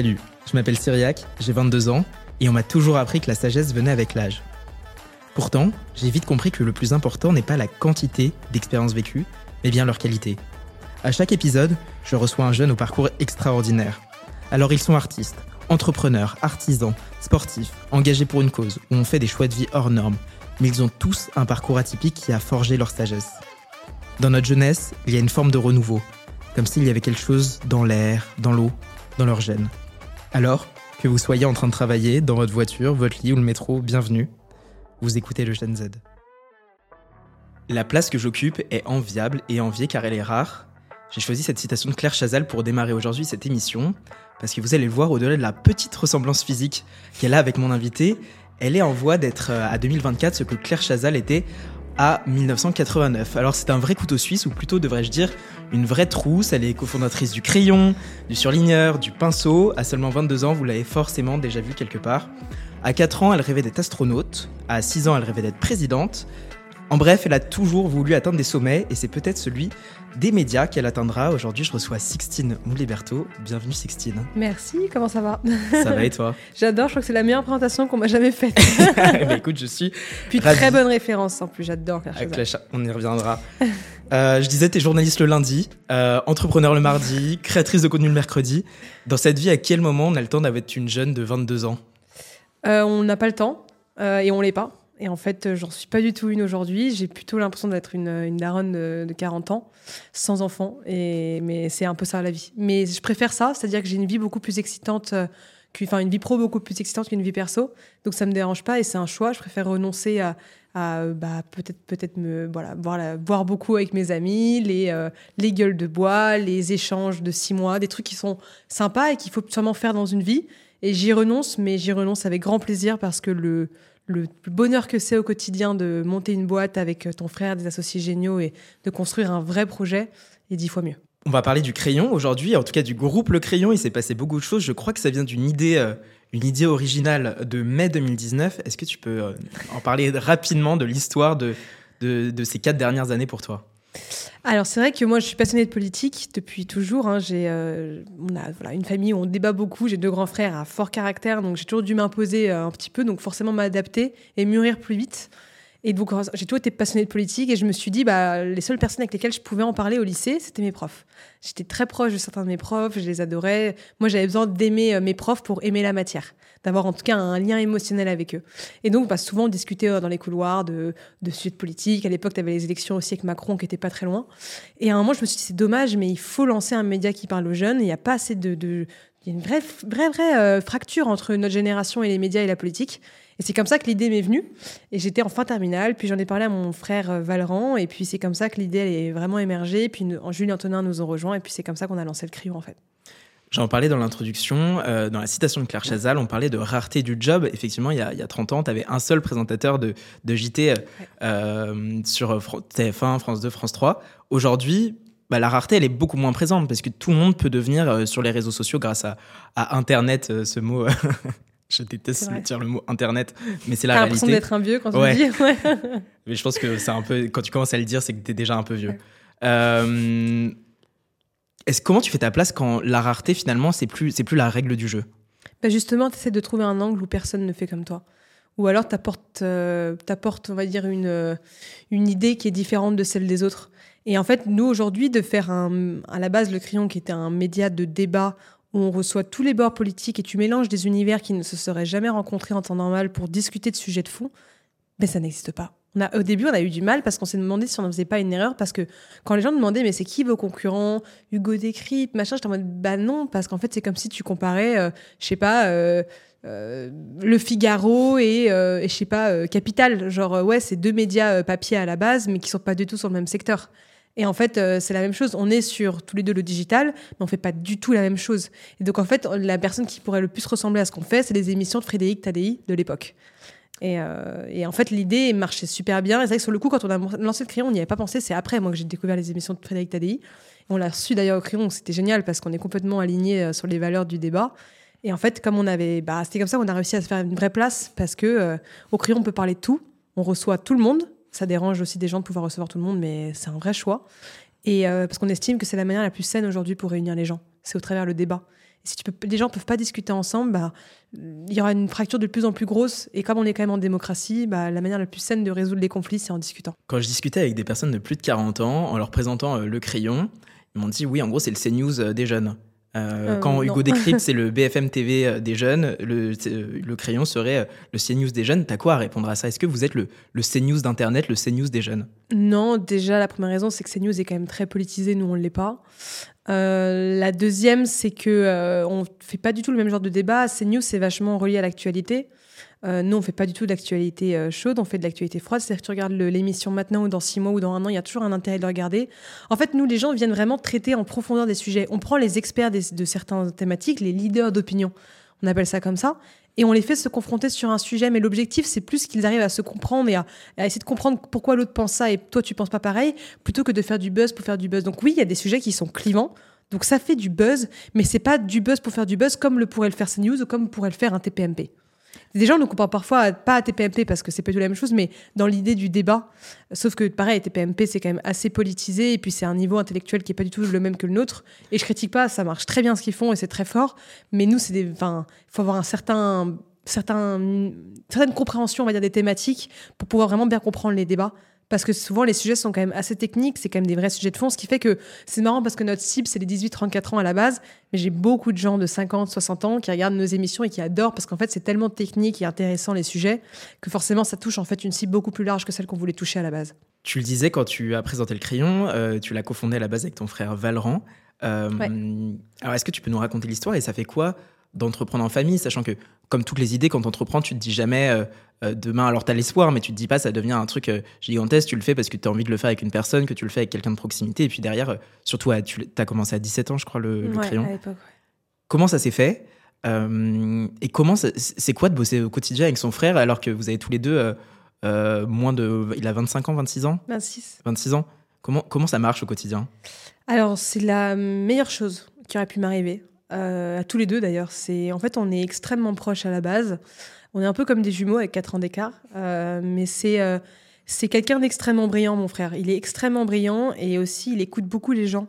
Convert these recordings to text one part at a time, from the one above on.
Salut, je m'appelle Cyriac, j'ai 22 ans, et on m'a toujours appris que la sagesse venait avec l'âge. Pourtant, j'ai vite compris que le plus important n'est pas la quantité d'expériences vécues, mais bien leur qualité. À chaque épisode, je reçois un jeune au parcours extraordinaire. Alors ils sont artistes, entrepreneurs, artisans, sportifs, engagés pour une cause, ou ont fait des choix de vie hors normes, mais ils ont tous un parcours atypique qui a forgé leur sagesse. Dans notre jeunesse, il y a une forme de renouveau, comme s'il y avait quelque chose dans l'air, dans l'eau, dans leur gène. Alors, que vous soyez en train de travailler, dans votre voiture, votre lit ou le métro, bienvenue. Vous écoutez le Gen Z. La place que j'occupe est enviable et enviée car elle est rare. J'ai choisi cette citation de Claire Chazal pour démarrer aujourd'hui cette émission, parce que vous allez le voir au-delà de la petite ressemblance physique qu'elle a avec mon invité, elle est en voie d'être euh, à 2024 ce que Claire Chazal était à 1989. Alors c'est un vrai couteau suisse, ou plutôt devrais-je dire une vraie trousse. Elle est cofondatrice du crayon, du surligneur, du pinceau. À seulement 22 ans, vous l'avez forcément déjà vu quelque part. À 4 ans, elle rêvait d'être astronaute. À 6 ans, elle rêvait d'être présidente. En bref, elle a toujours voulu atteindre des sommets et c'est peut-être celui des médias qu'elle atteindra. Aujourd'hui, je reçois Sixtine Mouliberto. Bienvenue Sixtine. Merci, comment ça va? Ça va et toi? J'adore, je crois que c'est la meilleure présentation qu'on m'a jamais faite. bah, écoute, je suis. Puis très bonne référence en plus, j'adore On y reviendra. Euh, je disais, tu es journaliste le lundi, euh, entrepreneur le mardi, créatrice de contenu le mercredi. Dans cette vie, à quel moment on a le temps d'être une jeune de 22 ans? Euh, On n'a pas le temps et on l'est pas. Et en fait, j'en suis pas du tout une aujourd'hui. J'ai plutôt l'impression d'être une, une daronne de, 40 ans, sans enfant. Et, mais c'est un peu ça la vie. Mais je préfère ça, c'est-à-dire que j'ai une vie beaucoup plus excitante, enfin une vie pro beaucoup plus excitante qu'une vie perso. Donc ça me dérange pas et c'est un choix. Je préfère renoncer à, à bah, peut-être peut-être me voilà voir beaucoup avec mes amis, les, euh, les gueules de bois, les échanges de six mois, des trucs qui sont sympas et qu'il faut sûrement faire dans une vie. Et j'y renonce, mais j'y renonce avec grand plaisir parce que le, le bonheur que c'est au quotidien de monter une boîte avec ton frère, des associés géniaux et de construire un vrai projet est dix fois mieux. On va parler du crayon aujourd'hui, en tout cas du groupe Le Crayon. Il s'est passé beaucoup de choses. Je crois que ça vient d'une idée, euh, une idée originale de mai 2019. Est-ce que tu peux euh, en parler rapidement de l'histoire de, de ces quatre dernières années pour toi? Alors c'est vrai que moi je suis passionnée de politique depuis toujours. Hein. J'ai, euh, on a voilà, une famille où on débat beaucoup. J'ai deux grands frères à fort caractère, donc j'ai toujours dû m'imposer euh, un petit peu, donc forcément m'adapter et mûrir plus vite. Et donc, j'ai toujours été passionnée de politique et je me suis dit, bah, les seules personnes avec lesquelles je pouvais en parler au lycée, c'était mes profs. J'étais très proche de certains de mes profs, je les adorais. Moi, j'avais besoin d'aimer euh, mes profs pour aimer la matière, d'avoir en tout cas un lien émotionnel avec eux. Et donc, bah, souvent, on discutait euh, dans les couloirs de, de sujets de politique. À l'époque, tu avais les élections aussi avec Macron qui n'étaient pas très loin. Et à un moment, je me suis dit, c'est dommage, mais il faut lancer un média qui parle aux jeunes. Il n'y a pas assez de, de il y a une vraie, vraie, vraie euh, fracture entre notre génération et les médias et la politique. Et c'est comme ça que l'idée m'est venue. Et j'étais en fin terminale, puis j'en ai parlé à mon frère euh, Valran, et puis c'est comme ça que l'idée est vraiment émergée. Puis Julie et Antonin nous ont rejoints, et puis c'est comme ça qu'on a lancé le crayon en fait. J'en parlais dans l'introduction, euh, dans la citation de Claire Chazal, on parlait de rareté du job. Effectivement, il y a, il y a 30 ans, tu avais un seul présentateur de, de JT euh, sur TF1, France 2, France 3. Aujourd'hui, bah, la rareté, elle est beaucoup moins présente parce que tout le monde peut devenir sur les réseaux sociaux grâce à, à Internet, ce mot Je déteste dire le mot internet, mais c'est la réalité. l'impression d'être un vieux quand on dit. Ouais. mais je pense que c'est un peu quand tu commences à le dire, c'est que tu es déjà un peu vieux. Euh, est-ce comment tu fais ta place quand la rareté finalement c'est plus c'est plus la règle du jeu? Bah Justement, tu essaies de trouver un angle où personne ne fait comme toi. Ou alors tu apportes, euh, on va dire, une, euh, une idée qui est différente de celle des autres. Et en fait, nous, aujourd'hui, de faire un, à la base le crayon qui était un média de débat où on reçoit tous les bords politiques et tu mélanges des univers qui ne se seraient jamais rencontrés en temps normal pour discuter de sujets de fond, mais ça n'existe pas. Au début, on a eu du mal parce qu'on s'est demandé si on ne faisait pas une erreur. Parce que quand les gens demandaient, mais c'est qui vos concurrents? Hugo Décrypte, machin, j'étais en mode, bah non, parce qu'en fait, c'est comme si tu comparais, euh, je sais pas, euh, Le Figaro et, et je sais pas, Capital. Genre, ouais, c'est deux médias papier à la base, mais qui sont pas du tout sur le même secteur. Et en fait, euh, c'est la même chose. On est sur tous les deux le digital, mais on fait pas du tout la même chose. Et donc, en fait, la personne qui pourrait le plus ressembler à ce qu'on fait, c'est les émissions de Frédéric Tadei de l'époque. Et, euh, en fait, l'idée marchait super bien. Et c'est vrai que sur le coup, quand on a lancé le crayon, on n'y avait pas pensé. C'est après, moi, que j'ai découvert les émissions de Frédéric Tadei. On l'a reçu d'ailleurs au crayon. C'était génial parce qu'on est complètement aligné euh, sur les valeurs du débat. Et en fait, comme on avait, bah, c'était comme ça qu'on a réussi à se faire une vraie place parce que au crayon, on peut parler de tout. On reçoit tout le monde ça dérange aussi des gens de pouvoir recevoir tout le monde, mais c'est un vrai choix. Et euh, parce qu'on estime que c'est la manière la plus saine aujourd'hui pour réunir les gens. C'est au travers le débat. si tu peux, les gens peuvent pas discuter ensemble, bah, il y aura une fracture de plus en plus grosse. Et comme on est quand même en démocratie, bah, la manière la plus saine de résoudre les conflits, c'est en discutant. Quand je discutais avec des personnes de plus de 40 ans, en leur présentant euh, le crayon, ils m'ont dit oui, en gros, c'est le CNews euh, des jeunes. Euh, quand Hugo décrypte, c'est le BFM TV des jeunes, le, le crayon serait le CNews des jeunes. T'as quoi à répondre à ça? Est-ce que vous êtes le, le CNews d'Internet, le CNews des jeunes? Non, déjà, la première raison, c'est que CNews est quand même très politisé, nous, on ne l'est pas. Euh, la deuxième, c'est que euh, on fait pas du tout le même genre de débat. CNews, c'est vachement relié à l'actualité. Euh, nous, on fait pas du tout d'actualité chaude, on fait de l'actualité froide. C'est-à-dire que tu regardes l'émission maintenant ou dans six mois ou dans un an, il y a toujours un intérêt de regarder. En fait, nous, les gens viennent vraiment traiter en profondeur des sujets. On prend les experts de certaines thématiques, les leaders d'opinion, on appelle ça comme ça, et on les fait se confronter sur un sujet. Mais l'objectif, c'est plus qu'ils arrivent à se comprendre et à, essayer de comprendre pourquoi l'autre pense ça et toi, tu penses pas pareil, plutôt que de faire du buzz pour faire du buzz. Donc oui, il y a des sujets qui sont clivants. Donc ça fait du buzz, mais c'est pas du buzz pour faire du buzz comme le pourrait le faire CNews ou comme pourrait le faire un TPMP. Des gens ne comprennent parfois pas à TPMP parce que c'est pas tout la même chose, mais dans l'idée du débat. Sauf que pareil, TPMP c'est quand même assez politisé et puis c'est un niveau intellectuel qui est pas du tout le même que le nôtre. Et je critique pas, ça marche très bien ce qu'ils font et c'est très fort. Mais nous, c'est des, enfin, faut avoir un certain, certain, certaine compréhension, on va dire, des thématiques pour pouvoir vraiment bien comprendre les débats parce que souvent les sujets sont quand même assez techniques, c'est quand même des vrais sujets de fond, ce qui fait que c'est marrant parce que notre cible c'est les 18-34 ans à la base, mais j'ai beaucoup de gens de 50, 60 ans qui regardent nos émissions et qui adorent parce qu'en fait c'est tellement technique et intéressant les sujets que forcément ça touche en fait une cible beaucoup plus large que celle qu'on voulait toucher à la base. Tu le disais quand tu as présenté le crayon, euh, tu l'as cofondé à la base avec ton frère Valran. Euh, alors est-ce que tu peux nous raconter l'histoire et ça fait quoi d'entreprendre en famille, sachant que, comme toutes les idées, quand tu entreprends, tu te dis jamais euh, euh, demain, alors tu as l'espoir, mais tu te dis pas ça devient un truc euh, gigantesque, tu le fais parce que tu as envie de le faire avec une personne, que tu le fais avec quelqu'un de proximité, et puis derrière, surtout, tu as commencé à 17 ans, je crois, le, crayon. Comment ça s'est fait Et comment c'est quoi de bosser au quotidien avec son frère alors que vous avez tous les deux moins de. Il a 25 ans, 26 ans? 26. 26 ans. Comment, comment ça marche au quotidien? Alors, c'est la meilleure chose qui aurait pu m'arriver. Euh, à tous les deux d'ailleurs. C'est en fait on est extrêmement proches à la base. On est un peu comme des jumeaux avec 4 ans d'écart, euh, mais c'est euh, c'est quelqu'un d'extrêmement brillant, mon frère. Il est extrêmement brillant et aussi il écoute beaucoup les gens.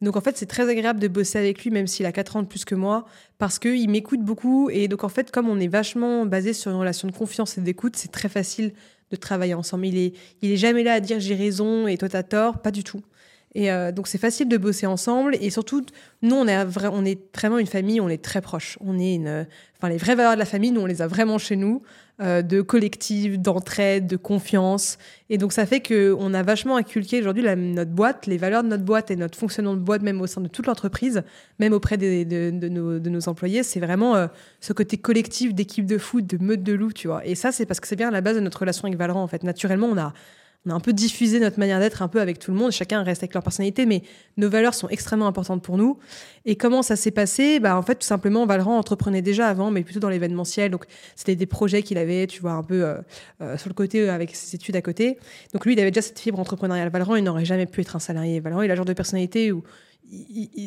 Donc en fait, c'est très agréable de bosser avec lui, même s'il a 4 ans de plus que moi, parce qu'il m'écoute beaucoup. Et donc en fait, comme on est vachement basé sur une relation de confiance et d'écoute, c'est très facile de travailler ensemble. Il est, il est jamais là à dire j'ai raison et toi t'as tort, pas du tout. Et euh, donc c'est facile de bosser ensemble et surtout nous on est vraiment une famille, on est très proches. On est une enfin les vraies valeurs de la famille, nous on les a vraiment chez nous euh, de collectif, d'entraide, de confiance et donc ça fait que on a vachement inculqué aujourd'hui notre boîte, les valeurs de notre boîte et notre fonctionnement de boîte même au sein de toute l'entreprise, même auprès de, nos, employés, c'est vraiment euh, ce côté collectif d'équipe de foot, de meute de loup, tu vois. Et ça c'est parce que c'est bien la base de notre relation avec Valorant en fait. Naturellement, on a on a un peu diffusé notre manière d'être un peu avec tout le monde. Chacun reste avec leur personnalité, mais nos valeurs sont extrêmement importantes pour nous. Et comment ça s'est passé? Bah, En fait, tout simplement, Valran entreprenait déjà avant, mais plutôt dans l'événementiel. Donc, c'était des projets qu'il avait, tu vois, un peu euh, euh, sur le côté euh, avec ses études à côté. Donc, lui, il avait déjà cette fibre entrepreneuriale. Valran, il n'aurait jamais pu être un salarié. Valran, il a le genre de personnalité où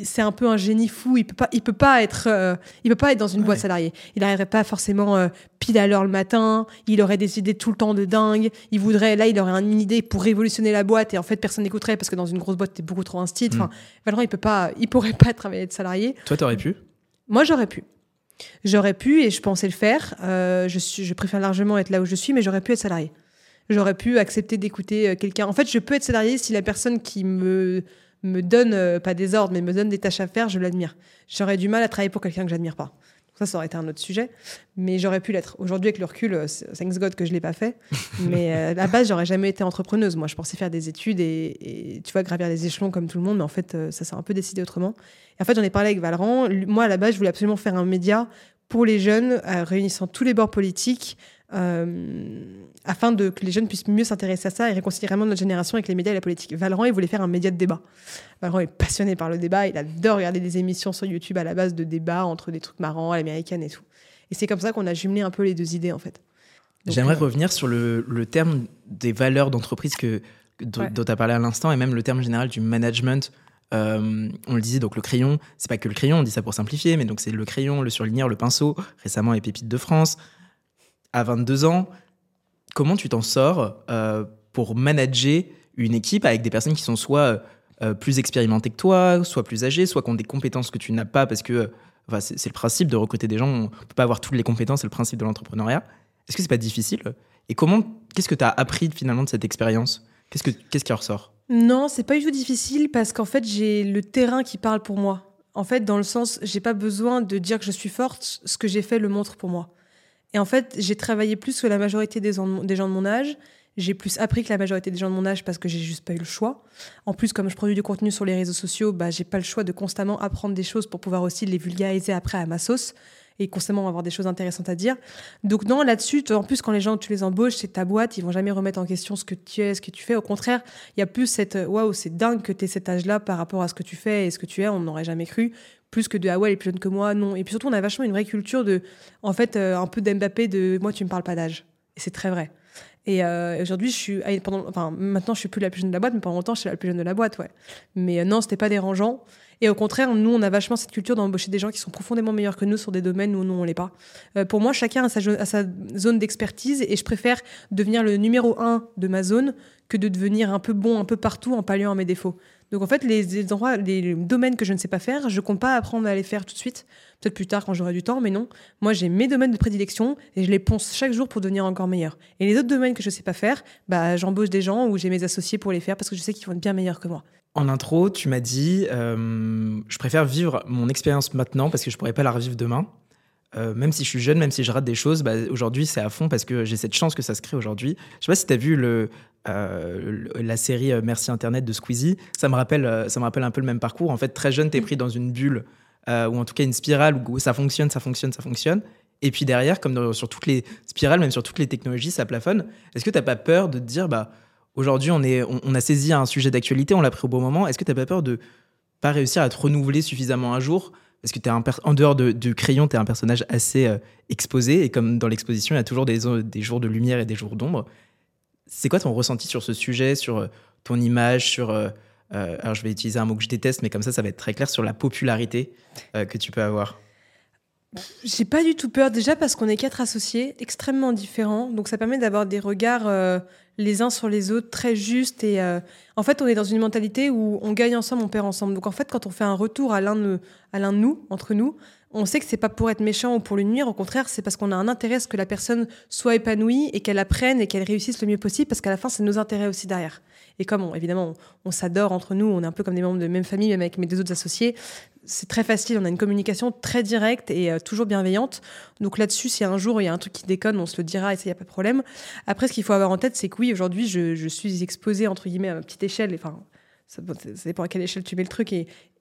c'est un peu un génie fou. Il peut pas, il peut pas être, euh, il peut pas être dans une boîte salariée. Il n'arriverait pas forcément euh, pile à l'heure le matin. Il aurait des idées tout le temps de dingue. Il voudrait, là, il aurait une idée pour révolutionner la boîte et en fait personne n'écouterait parce que dans une grosse boîte t'es beaucoup trop instit. Enfin, mm. il peut pas, il pourrait pas travailler de salarié. Toi, t'aurais pu? Moi, j'aurais pu. J'aurais pu et je pensais le faire. Euh, je suis, je préfère largement être là où je suis, mais j'aurais pu être salarié. J'aurais pu accepter d'écouter quelqu'un. En fait, je peux être salarié si la personne qui me me donne, euh, pas des ordres, mais me donne des tâches à faire, je l'admire. J'aurais du mal à travailler pour quelqu'un que j'admire pas. Ça, ça aurait été un autre sujet, mais j'aurais pu l'être. Aujourd'hui, avec le recul, euh, thanks God que je l'ai pas fait. Mais euh, à la base, j'aurais jamais été entrepreneuse. Moi, je pensais faire des études et, tu vois, gravir les échelons comme tout le monde, mais en fait, ça s'est un peu décidé autrement. Et en fait, j'en ai parlé avec Valran. Moi, à la base, je voulais absolument faire un média pour les jeunes, réunissant tous les bords politiques, afin de, que les jeunes puissent mieux s'intéresser à ça et réconcilier vraiment notre génération avec les médias et la politique. Valran, il voulait faire un média de débat. Valran est passionné par le débat, il adore regarder des émissions sur YouTube à la base de débats entre des trucs marrants, à l'américaine et tout. Et c'est comme ça qu'on a jumelé un peu les deux idées, en fait. J'aimerais euh, revenir sur le, terme des valeurs d'entreprise que, dont tu as parlé à l'instant et même le terme général du management. Euh, on le disait, donc le crayon, c'est pas que le crayon, on dit ça pour simplifier, mais donc c'est le crayon, le surligneur, le pinceau, récemment les pépites de France, à 22 ans, comment tu t'en sors euh, pour manager une équipe avec des personnes qui sont soit euh, plus expérimentées que toi, soit plus âgées, soit qui ont des compétences que tu n'as pas parce que Enfin, c'est le principe de recruter des gens. On peut pas avoir toutes les compétences. C'est le principe de l'entrepreneuriat. Est-ce que c'est pas difficile? Et comment Qu'est-ce que tu as appris finalement de cette expérience? Qu'est-ce que qu'est-ce qui ressort? Non, c'est pas du tout difficile parce qu'en fait j'ai le terrain qui parle pour moi. En fait, dans le sens, j'ai pas besoin de dire que je suis forte. Ce que j'ai fait le montre pour moi. Et en fait, j'ai travaillé plus que la majorité des, gens de mon âge. J'ai plus appris que la majorité des gens de mon âge parce que j'ai juste pas eu le choix. En plus, comme je produis du contenu sur les réseaux sociaux, bah, j'ai pas le choix de constamment apprendre des choses pour pouvoir aussi les vulgariser après à ma sauce et constamment avoir des choses intéressantes à dire. Donc non, là-dessus, en plus, quand les gens, tu les embauches, c'est ta boîte, ils vont jamais remettre en question ce que tu es, ce que tu fais. Au contraire, il y a plus cette waouh, c'est dingue que tu aies cet âge-là par rapport à ce que tu fais et ce que tu es, on n'aurait jamais cru. Plus que de ah ouais, elle est plus jeune que moi, non. Et puis surtout, on a vachement une vraie culture de, en fait, euh, un peu d'Mbappé de moi, tu me parles pas d'âge. Et c'est très vrai. Et euh, aujourd'hui, je suis, pendant, enfin, maintenant, je suis plus la plus jeune de la boîte, mais pendant longtemps, je suis la plus jeune de la boîte, ouais. Mais euh, non, c'était pas dérangeant. Et au contraire, nous, on a vachement cette culture d'embaucher des gens qui sont profondément meilleurs que nous sur des domaines où nous, on l'est pas. Euh, pour moi, chacun a sa, a sa zone d'expertise et je préfère devenir le numéro un de ma zone que de devenir un peu bon un peu partout en palliant à mes défauts. Donc en fait, les, endroits, les domaines que je ne sais pas faire, je compte pas apprendre à les faire tout de suite. Peut-être plus tard quand j'aurai du temps, mais non. Moi, j'ai mes domaines de prédilection et je les ponce chaque jour pour devenir encore meilleur. Et les autres domaines que je sais pas faire, bah, j'embauche des gens ou j'ai mes associés pour les faire parce que je sais qu'ils vont être bien meilleurs que moi. En intro, tu m'as dit, euh, je préfère vivre mon expérience maintenant parce que je pourrais pas la revivre demain. Euh, même si je suis jeune, même si je rate des choses, bah, aujourd'hui c'est à fond parce que j'ai cette chance que ça se crée aujourd'hui. Je sais pas si tu as vu le, euh, la série euh, Merci Internet de Squeezie. Ça me, rappelle, ça me rappelle un peu le même parcours. En fait, très jeune, tu es pris dans une bulle ou en tout cas une spirale où ça fonctionne, ça fonctionne, ça fonctionne. Et puis derrière, comme sur toutes les spirales, même sur toutes les technologies, ça plafonne. Est-ce que tu n'as pas peur de te dire, bah, aujourd'hui on, est, on, a saisi un sujet d'actualité, on l'a pris au bon moment. Est-ce que tu n'as pas peur de pas réussir à te renouveler suffisamment un jour parce que es un en dehors de, du crayon, tu es un personnage assez euh, exposé. Et comme dans l'exposition, il y a toujours des, des jours de lumière et des jours d'ombre. C'est quoi ton ressenti sur ce sujet, sur euh, ton image, sur. Euh, alors, je vais utiliser un mot que je déteste, mais comme ça, ça va être très clair sur la popularité que tu peux avoir? J'ai pas du tout peur, déjà parce qu'on est quatre associés extrêmement différents. Donc, ça permet d'avoir des regards les uns sur les autres très justes. Et en fait, on est dans une mentalité où on gagne ensemble, on perd ensemble. Donc, en fait, quand on fait un retour à l'un de, à l'un de nous, entre nous, on sait que c'est pas pour être méchant ou pour lui nuire. Au contraire, c'est parce qu'on a un intérêt à ce que la personne soit épanouie et qu'elle apprenne et qu'elle réussisse le mieux possible, parce qu'à la fin, c'est nos intérêts aussi derrière. Et comme, évidemment, on, s'adore entre nous, on est un peu comme des membres de même famille, même avec mes deux autres associés, c'est très facile. On a une communication très directe et euh, toujours bienveillante. Donc là-dessus, si un jour il y a un truc qui déconne, on se le dira et ça, il n'y a pas de problème. Après, ce qu'il faut avoir en tête, c'est que oui, aujourd'hui, je, suis exposée, entre guillemets, à ma petite échelle. Enfin, ça, dépend à quelle échelle tu mets le truc.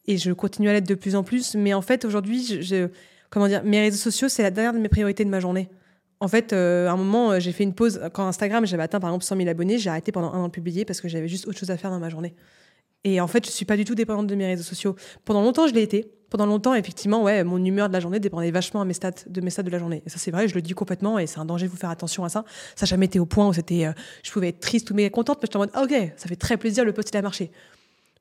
Et je continue à l'être de plus en plus. Mais en fait, aujourd'hui, comment dire, mes réseaux sociaux, c'est la dernière de mes priorités de ma journée. En fait, euh, à un moment, euh, j'ai fait une pause. Quand Instagram, j'avais atteint par exemple 100 000 abonnés, j'ai arrêté pendant un an de publier parce que j'avais juste autre chose à faire dans ma journée. Et en fait, je suis pas du tout dépendante de mes réseaux sociaux. Pendant longtemps, je l'ai été. Pendant longtemps, effectivement, ouais, mon humeur de la journée dépendait vachement à mes stats, de mes stats de la journée. Et ça, c'est vrai, je le dis complètement, et c'est un danger de vous faire attention à ça. Ça jamais été au point où c'était, euh, je pouvais être triste ou méga contente, mais j'étais en mode, ah, ok, ça fait très plaisir, le post il a marché.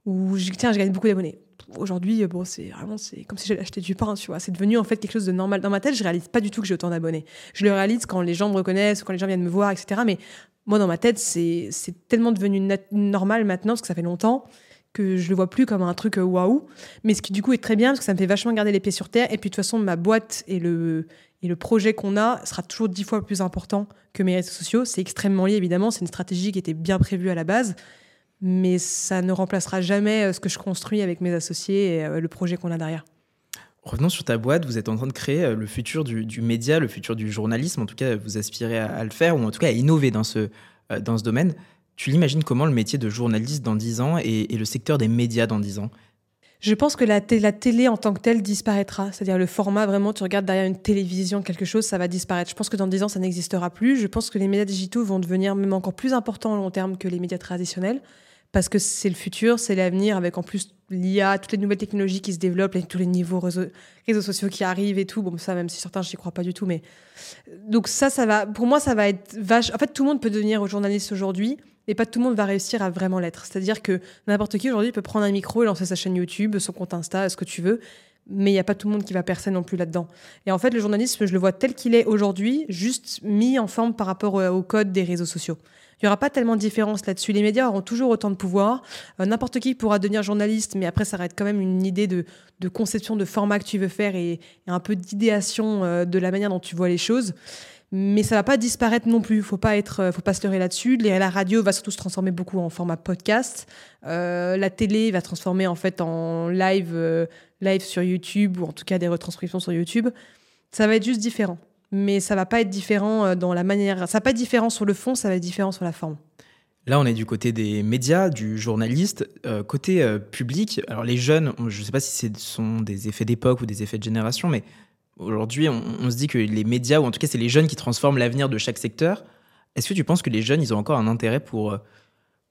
Ou tiens, je gagne beaucoup d'abonnés. Aujourd'hui, bon, c'est vraiment, c'est comme si j'allais acheter du pain, tu vois. C'est devenu en fait quelque chose de normal dans ma tête. Je réalise pas du tout que j'ai autant d'abonnés. Je le réalise quand les gens me reconnaissent, quand les gens viennent me voir, etc. Mais moi, dans ma tête, c'est tellement devenu normal maintenant parce que ça fait longtemps que je le vois plus comme un truc euh, waouh, mais ce qui du coup est très bien parce que ça me fait vachement garder les pieds sur terre. Et puis de toute façon, ma boîte et le, et le projet qu'on a sera toujours dix fois plus important que mes réseaux sociaux. C'est extrêmement lié évidemment, c'est une stratégie qui était bien prévue à la base, mais ça ne remplacera jamais euh, ce que je construis avec mes associés et euh, le projet qu'on a derrière. Revenons sur ta boîte, vous êtes en train de créer le futur du, média, le futur du journalisme, en tout cas vous aspirez à, le faire, ou en tout cas à innover dans ce, dans ce domaine. Tu l'imagines comment le métier de journaliste dans 10 ans et, le secteur des médias dans 10 ans? Je pense que la, la, télé en tant que telle disparaîtra. C'est-à-dire le format, vraiment, tu regardes derrière une télévision, quelque chose, ça va disparaître. Je pense que dans 10 ans, ça n'existera plus. Je pense que les médias digitaux vont devenir même encore plus importants en long terme que les médias traditionnels. Parce que c'est le futur, c'est l'avenir, avec en plus l'IA, toutes les nouvelles technologies qui se développent, tous les niveaux réseaux, sociaux qui arrivent et tout. Bon, ça, même si certains, n'y crois pas du tout. Mais donc ça, ça va. Pour moi, ça va être vache. En fait, tout le monde peut devenir journaliste aujourd'hui et pas tout le monde va réussir à vraiment l'être. C'est-à-dire que n'importe qui aujourd'hui peut prendre un micro et lancer sa chaîne YouTube, son compte Insta, ce que tu veux. mais il n'y a pas tout le monde qui va percer non plus là-dedans. Et en fait, le journalisme, je le vois tel qu'il est aujourd'hui, juste mis en forme par rapport au code des réseaux sociaux. Il n'y aura pas tellement de différence là-dessus. Les médias auront toujours autant de pouvoir. Euh, n'importe qui pourra devenir journaliste, mais après, ça reste quand même une idée de, conception de format que tu veux faire et, un peu d'idéation euh, de la manière dont tu vois les choses. Mais ça va pas disparaître non plus. Faut pas être, euh, faut pas se leurrer là-dessus. La radio va surtout se transformer beaucoup en format podcast. la télé va se transformer en fait en live, live sur YouTube ou en tout cas des retranscriptions sur YouTube. Ça va être juste différent mais ça va pas être différent euh, dans la manière. Ça va pas être différent sur le fond, ça va être différent sur la forme. Là, on est du côté des médias, du journaliste. Euh, côté euh, public, alors les jeunes, je ne sais pas si ce sont des effets d'époque ou des effets de génération, mais aujourd'hui, on, se dit que les médias, ou en tout cas, c'est les jeunes qui transforment l'avenir de chaque secteur. Est-ce que tu penses que les jeunes, ils ont encore un intérêt pour,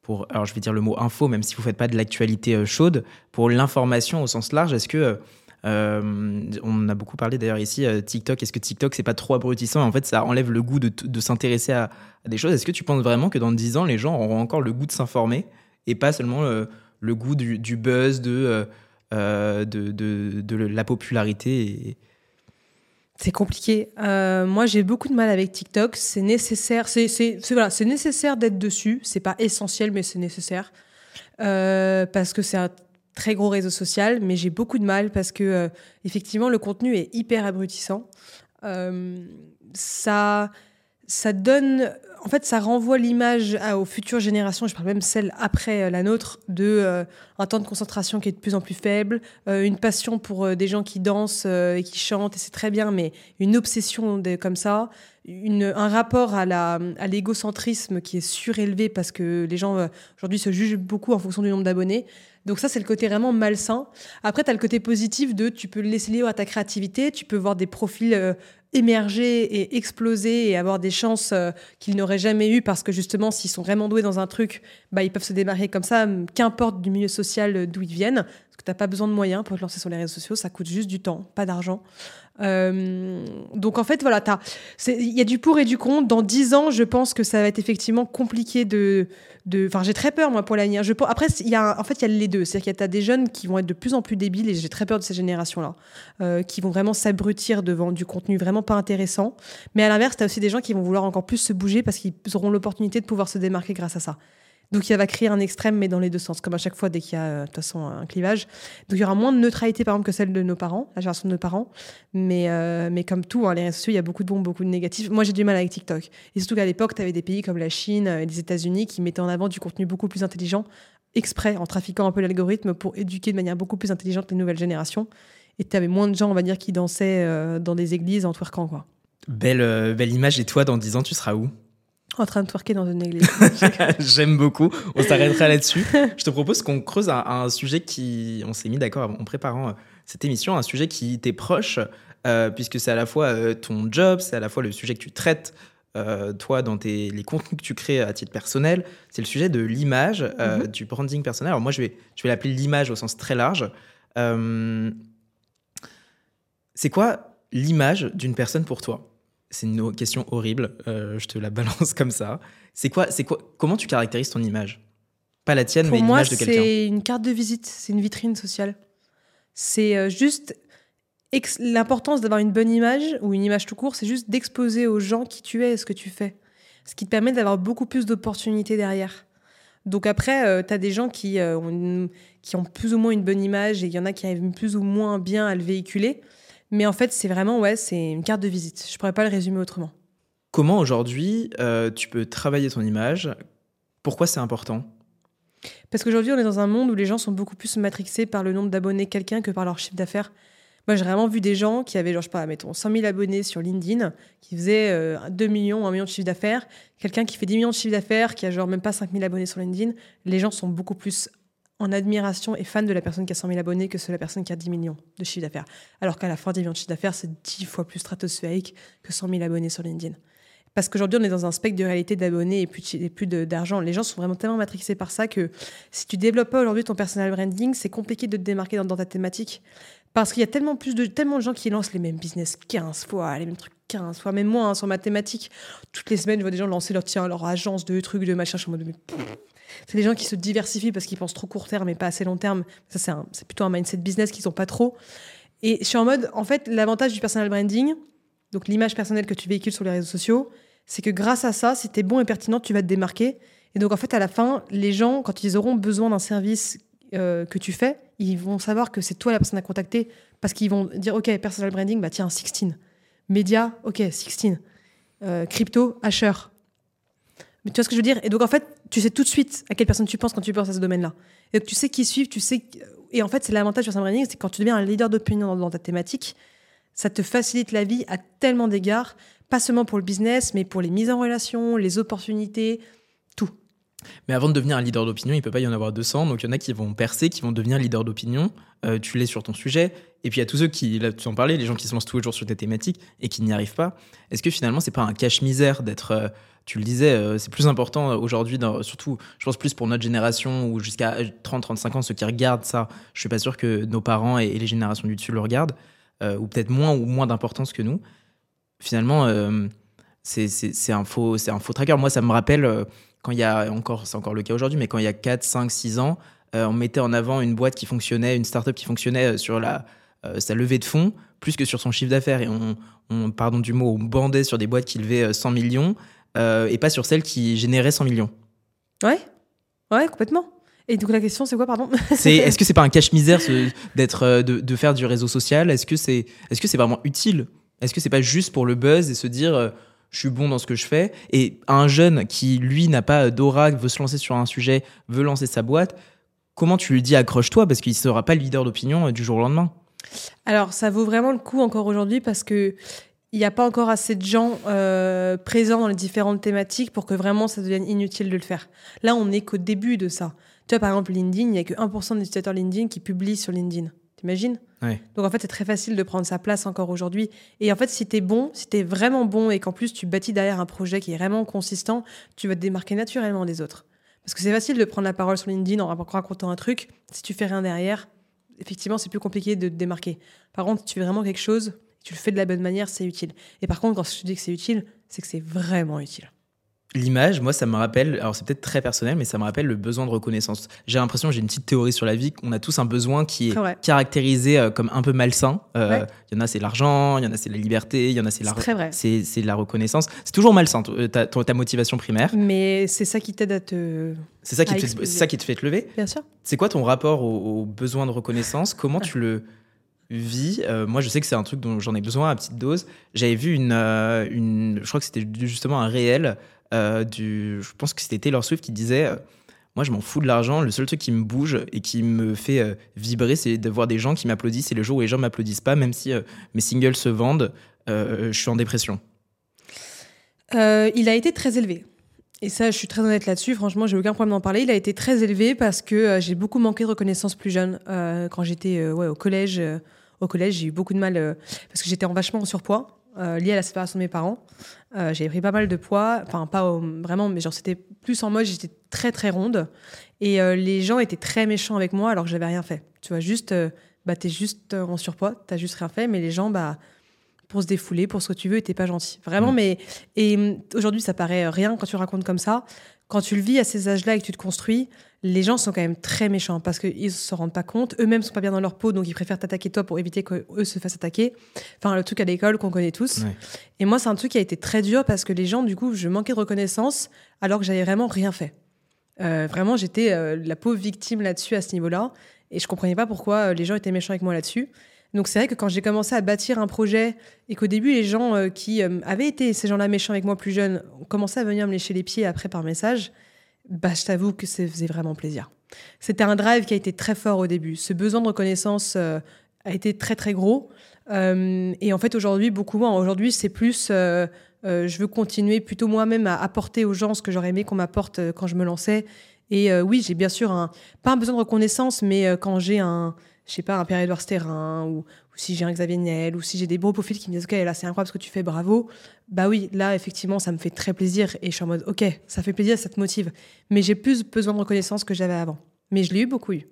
pour alors je vais dire le mot info, même si vous ne faites pas de l'actualité chaude, pour l'information au sens large? Est-ce que euh, on a beaucoup parlé d'ailleurs ici, euh, TikTok. Est-ce que TikTok, c'est pas trop abrutissant? En fait, ça enlève le goût de, s'intéresser à, des choses. Est-ce que tu penses vraiment que dans 10 ans, les gens auront encore le goût de s'informer et pas seulement euh, le goût du, buzz, de, la popularité C'est compliqué. moi, j'ai beaucoup de mal avec TikTok. C'est nécessaire. C'est voilà, nécessaire d'être dessus. C'est pas essentiel, mais c'est nécessaire parce que c'est un très gros réseau social, mais j'ai beaucoup de mal parce que euh, effectivement le contenu est hyper abrutissant. Euh, ça, ça donne, en fait, ça renvoie l'image aux futures générations. Je parle même celle après euh, la nôtre de un temps de concentration qui est de plus en plus faible, une passion pour des gens qui dansent et qui chantent et c'est très bien, mais une obsession de, comme ça. Un rapport à l'égocentrisme qui est surélevé parce que les gens aujourd'hui se jugent beaucoup en fonction du nombre d'abonnés. Donc ça, c'est le côté vraiment malsain. Après, tu as le côté positif de tu peux laisser libre à ta créativité, tu peux voir des profils euh, émerger et exploser et avoir des chances euh, qu'ils n'auraient jamais eues parce que justement, s'ils sont vraiment doués dans un truc, bah, ils peuvent se démarrer comme ça, qu'importe du milieu social euh, d'où ils viennent. Parce que tu n'as pas besoin de moyens pour te lancer sur les réseaux sociaux, ça coûte juste du temps, pas d'argent. Euh, donc en fait, voilà, il y a du pour et du contre. Dans dix ans, je pense que ça va être effectivement compliqué de. Enfin, j'ai très peur, moi, pour l'avenir. Je, après, il y a, en fait, il y a les deux. C'est-à-dire qu'il y a des jeunes qui vont être de plus en plus débiles, et j'ai très peur de ces générations-là, euh, qui vont vraiment s'abrutir devant du contenu vraiment pas intéressant. Mais à l'inverse, tu as aussi des gens qui vont vouloir encore plus se bouger parce qu'ils auront l'opportunité de pouvoir se démarquer grâce à ça. Donc il va créer un extrême, mais dans les deux sens, comme à chaque fois dès qu'il y a euh, de toute façon un clivage. Donc il y aura moins de neutralité, par exemple, que celle de nos parents, la génération de nos parents. Mais, euh, mais comme tout, hein, les réseaux sociaux, il y a beaucoup de bons, beaucoup de négatifs. Moi, j'ai du mal avec TikTok. Et surtout qu'à l'époque, tu avais des pays comme la Chine et les États-Unis qui mettaient en avant du contenu beaucoup plus intelligent, exprès, en trafiquant un peu l'algorithme pour éduquer de manière beaucoup plus intelligente les nouvelles générations. Et tu avais moins de gens, on va dire, qui dansaient euh, dans des églises en twerkant, quoi. Belle, belle image. Et toi, dans 10 ans, tu seras où? En train de twerker dans une église. J'aime beaucoup. On s'arrêtera là-dessus. Je te propose qu'on creuse un, sujet qui. On s'est mis d'accord en préparant euh, cette émission, un sujet qui t'est proche, euh, puisque c'est à la fois euh, ton job, c'est à la fois le sujet que tu traites, toi, dans tes, les contenus que tu crées à titre personnel. C'est le sujet de l'image, mm-hmm. du branding personnel. Alors, moi, je vais, je vais l'appeler l'image au sens très large. c'est quoi l'image d'une personne pour toi? C'est une question horrible, euh, je te la balance comme ça. C'est quoi, c'est quoi, comment tu caractérises ton image? Pas la tienne, mais l'image de quelqu'un. C'est une carte de visite, c'est une vitrine sociale. C'est euh, juste l'importance d'avoir une bonne image ou une image tout court, c'est juste d'exposer aux gens qui tu es et ce que tu fais. Ce qui te permet d'avoir beaucoup plus d'opportunités derrière. Donc après, euh, tu as des gens qui, ont, qui ont plus ou moins une bonne image et il y en a qui arrivent plus ou moins bien à le véhiculer. Mais en fait, c'est vraiment, ouais, c'est une carte de visite. Je pourrais pas le résumer autrement. Comment aujourd'hui euh, tu peux travailler ton image? Pourquoi c'est important? Parce qu'aujourd'hui, on est dans un monde où les gens sont beaucoup plus matrixés par le nombre d'abonnés quelqu'un que par leur chiffre d'affaires. Moi, j'ai vraiment vu des gens qui avaient, genre, je sais pas, mettons, 100 000 abonnés sur LinkedIn, qui faisaient 2 euh, millions, 1 million de chiffre d'affaires. Quelqu'un qui fait 10 millions de chiffre d'affaires, qui a genre même pas 5 000 abonnés sur LinkedIn. Les gens sont beaucoup plus en admiration et fan de la personne qui a 100 000 abonnés que de la personne qui a 10 millions de chiffre d'affaires. Alors qu'à la fin, 10 millions de chiffre d'affaires, c'est 10 fois plus stratosphérique que 100 000 abonnés sur LinkedIn. Parce qu'aujourd'hui, on est dans un spectre de réalité d'abonnés et plus, d'argent. Les gens sont vraiment tellement matrixés par ça que si tu développes pas aujourd'hui ton personal branding, c'est compliqué de te démarquer dans, ta thématique. Parce qu'il y a tellement, plus de, tellement de gens qui lancent les mêmes business 15 fois, les mêmes trucs 15 fois, même moi, hein, sur ma thématique. Toutes les semaines, je vois des gens lancer leur, tiens, leur agence de trucs, de machin. Je suis en mode, c'est des gens qui se diversifient parce qu'ils pensent trop court terme et pas assez long terme. Ça, c'est plutôt un mindset business qu'ils n'ont pas trop. Et je suis en mode, en fait, l'avantage du personal branding, donc l'image personnelle que tu véhicules sur les réseaux sociaux, c'est que grâce à ça, si tu es bon et pertinent, tu vas te démarquer. Et donc, en fait, à la fin, les gens, quand ils auront besoin d'un service euh, que tu fais, ils vont savoir que c'est toi la personne à contacter parce qu'ils vont dire Ok, personal branding, bah tiens, 16. Média, ok, 16. Euh, crypto, Asher. Mais tu vois ce que je veux dire? Et donc, en fait, tu sais tout de suite à quelle personne tu penses quand tu penses à ce domaine-là. Et donc, tu sais qui suivre, tu sais. Et en fait, c'est l'avantage personal branding, c'est quand tu deviens un leader d'opinion dans ta thématique, ça te facilite la vie à tellement d'égards, pas seulement pour le business, mais pour les mises en relation, les opportunités, tout. Mais avant de devenir un leader d'opinion, il peut pas y en avoir 200. Donc il y en a qui vont percer, qui vont devenir leader d'opinion. Euh, tu l'es sur ton sujet. Et puis il y a tous ceux qui, là tu en parlais, les gens qui se lancent tous les jours sur des thématiques et qui n'y arrivent pas. Est-ce que finalement c'est pas un cache-misère d'être, euh, tu le disais, euh, c'est plus important aujourd'hui, surtout je pense plus pour notre génération ou jusqu'à 30-35 ans, ceux qui regardent ça. Je suis pas sûr que nos parents et, les générations du dessus le regardent. Euh, ou peut-être moins ou moins d'importance que nous, finalement, euh, c'est un, faux, un faux tracker. Moi, ça me rappelle, euh, quand il y a encore, c'est encore le cas aujourd'hui, mais quand il y a 4, 5, 6 ans, on mettait en avant une boîte qui fonctionnait, une startup qui fonctionnait sur la, sa levée de fonds, plus que sur son chiffre d'affaires. Et on, pardon du mot, on bandait sur des boîtes qui levaient 100 millions et pas sur celles qui généraient 100 millions. Ouais, ouais, complètement. Et donc la question, c'est quoi, pardon C'est est-ce que c'est pas un cache-misère d'être euh, de, de, faire du réseau social? Est-ce que c'est est-ce que c'est vraiment utile? Est-ce que c'est pas juste pour le buzz et se dire euh, je suis bon dans ce que je fais? Et un jeune qui lui n'a pas d'aura, veut se lancer sur un sujet, veut lancer sa boîte, comment tu lui dis accroche-toi parce qu'il sera pas le leader d'opinion euh, du jour au lendemain. Alors ça vaut vraiment le coup encore aujourd'hui parce que il n'y a pas encore assez de gens présents dans les différentes thématiques pour que vraiment ça devienne inutile de le faire. Là, on n'est qu'au début de ça. Tu vois, par exemple, LinkedIn, il n'y a que 1% des utilisateurs LinkedIn qui publient sur LinkedIn. T'imagines? Donc en fait, c'est très facile de prendre sa place encore aujourd'hui. Et en fait, si tu es bon, si tu es vraiment bon et qu'en plus tu bâtis derrière un projet qui est vraiment consistant, tu vas te démarquer naturellement des autres. Parce que c'est facile de prendre la parole sur LinkedIn en racontant un truc. Si tu fais rien derrière, effectivement, c'est plus compliqué de te démarquer. Par contre, si tu fais vraiment quelque chose, tu le fais de la bonne manière, c'est utile. Et par contre, quand je te dis que c'est utile, c'est que c'est vraiment utile. L'image, moi, ça me rappelle, alors c'est peut-être très personnel, mais ça me rappelle le besoin de reconnaissance. J'ai l'impression, j'ai une petite théorie sur la vie, qu'on a tous un besoin qui est caractérisé euh, comme un peu malsain. Euh, il y en a, c'est l'argent, il y en a, c'est la liberté, il y en a, c'est la, c'est, c'est la reconnaissance. C'est toujours malsain, euh, ta, ta, motivation primaire. Mais c'est ça qui t'aide à te. C'est ça, qui te fait, ça qui te fait te lever. Bien sûr. C'est quoi ton rapport au, besoin de reconnaissance? Comment tu le vis Moi, je sais que c'est un truc dont j'en ai besoin à petite dose. J'avais vu une, une. Je crois que c'était justement un réel euh, du, je pense que c'était Taylor Swift qui disait euh, Moi, je m'en fous de l'argent. Le seul truc qui me bouge et qui me fait euh, vibrer, c'est de voir des gens qui m'applaudissent. Et le jour où les gens m'applaudissent pas, même si mes singles se vendent, je suis en dépression. il a été très élevé. Et ça, je suis très honnête là-dessus. Franchement, j'ai aucun problème d'en parler. Il a été très élevé parce que j'ai beaucoup manqué de reconnaissance plus jeune. quand j'étais au collège, au collège, j'ai eu beaucoup de mal parce que j'étais en vachement en surpoids. Euh, lié à la séparation de mes parents. Euh, j'avais pris pas mal de poids, enfin pas vraiment, mais genre c'était plus en mode j'étais très très ronde et euh, les gens étaient très méchants avec moi alors que j'avais rien fait. Tu vois, juste, bah t'es juste en surpoids, t'as juste rien fait, mais les gens, bah pour se défouler, pour ce que tu veux, t'es pas gentil. Vraiment, mmh. mais et aujourd'hui ça paraît rien quand tu racontes comme ça. Quand tu le vis à ces âges-là et que tu te construis, les gens sont quand même très méchants parce qu'ils ne se rendent pas compte. Eux-mêmes sont pas bien dans leur peau, donc ils préfèrent t'attaquer toi pour éviter qu'eux se fassent attaquer. Enfin, le truc à l'école qu'on connaît tous. Et moi, c'est un truc qui a été très dur parce que les gens, du coup, je manquais de reconnaissance alors que j'avais vraiment rien fait. Euh, vraiment, j'étais euh, la pauvre victime là-dessus à ce niveau-là. Et je comprenais pas pourquoi euh, les gens étaient méchants avec moi là-dessus. Donc c'est vrai que quand j'ai commencé à bâtir un projet et qu'au début les gens qui avaient été ces gens-là méchants avec moi plus jeunes ont commencé à venir me lécher les pieds après par message, bah, je t'avoue que ça faisait vraiment plaisir. C'était un drive qui a été très fort au début. Ce besoin de reconnaissance euh, a été très très gros. Euh, et en fait aujourd'hui, beaucoup moins. Aujourd'hui, c'est plus, euh, je veux continuer plutôt moi-même à apporter aux gens ce que j'aurais aimé qu'on m'apporte quand je me lançais. Et oui, j'ai bien sûr un, pas un besoin de reconnaissance, mais quand j'ai un, je sais pas, un Pierre-Édouard Sterrin ou, si j'ai un Xavier Niel ou si j'ai des beaux profils qui me disent ok là c'est incroyable ce que tu fais bravo. Bah oui là effectivement ça me fait très plaisir et je suis en mode ok ça fait plaisir ça te motive. Mais j'ai plus besoin de reconnaissance que j'avais avant. Mais je l'ai eu beaucoup eu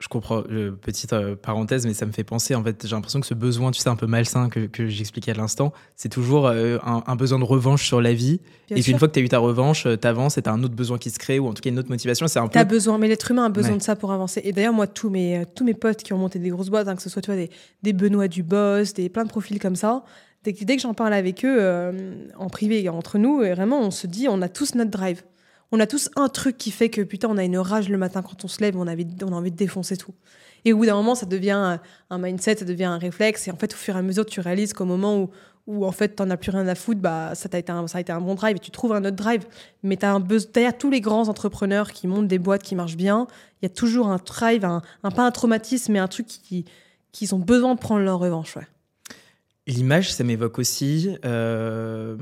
Je comprends, euh, petite euh, parenthèse, mais ça me fait penser, en fait, j'ai l'impression que ce besoin, tu sais, un peu malsain que, que j'expliquais à l'instant, c'est toujours euh, un, un besoin de revanche sur la vie. Bien et sûr. qu'une fois que tu as eu ta revanche, t'avances et t'as un autre besoin qui se crée, ou en tout cas une autre motivation. C'est un peu. T'as besoin, mais l'être humain a besoin Ouais. de ça pour avancer. Et d'ailleurs, moi, tous mes, tous mes potes qui ont monté des grosses boîtes, hein, que ce soit tu vois, des, des Benoît Dubos, des plein de profils comme ça, dès que, dès que j'en parle avec eux en privé, entre nous, et vraiment, on se dit, on a tous notre drive. On a tous un truc qui fait que putain, on a une rage le matin quand on se lève, on a envie, de- on a envie de défoncer tout. Et au bout d'un moment, ça devient un- mindset, ça devient un réflexe. Et en fait, au fur et à mesure, tu réalises qu'au moment où, où en fait, t'en as plus rien à foutre, bah, ça, t'a été un, ça a été un bon drive et tu trouves un autre drive. Mais t'as un buzz, derrière tous les grands entrepreneurs qui montent des boîtes qui marchent bien, il y a toujours un drive, un, pas un traumatisme, mais un truc qui, qu'ils ont besoin de prendre leur revanche. L'image, ça m'évoque aussi euh,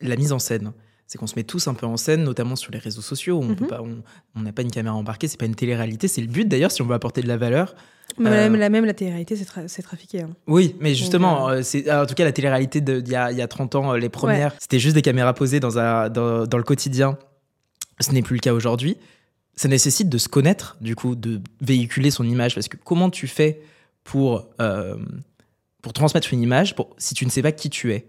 la mise en scène. C'est qu'on se met tous un peu en scène, notamment sur les réseaux sociaux. où On Mhm. peut pas, on on n'a pas une caméra embarquée, c'est pas une télé-réalité. C'est le but d'ailleurs, si on veut apporter de la valeur. Mais Euh, même, la, même la télé-réalité, c'est, tra- trafiqué. hein. Oui, mais justement, euh, euh, c'est en tout cas la télé-réalité d'il y y a 30 ans, les premières, c'était juste des caméras posées dans, un, dans, dans le quotidien. Ce n'est plus le cas aujourd'hui. Ça nécessite de se connaître, du coup, de véhiculer son image. Parce que comment tu fais pour, euh, pour transmettre une image pour, si tu ne sais pas qui tu es?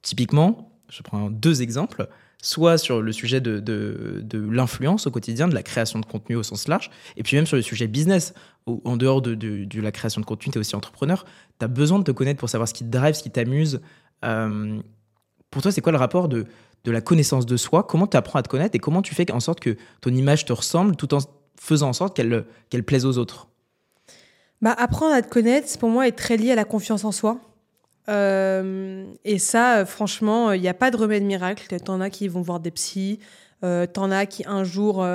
Typiquement, je prends deux exemples. Soit sur le sujet de, de, l'influence au quotidien, de la création de contenu au sens large, et puis même sur le sujet business. en dehors de, la création de contenu, tu es aussi entrepreneur. Tu as besoin de te connaître pour savoir ce qui te drive, ce qui t'amuse. Euh, pour toi, c'est quoi le rapport de, de la connaissance de soi? Comment tu apprends à te connaître et comment tu fais en sorte que ton image te ressemble tout en faisant en sorte qu'elle qu'elle plaise aux autres? Bah, apprendre à te connaître, pour moi, est très lié à la confiance en soi. Euh, et ça, euh, franchement, il n'y a pas de remède miracle. T'en as qui vont voir des psys, euh, t'en as qui un jour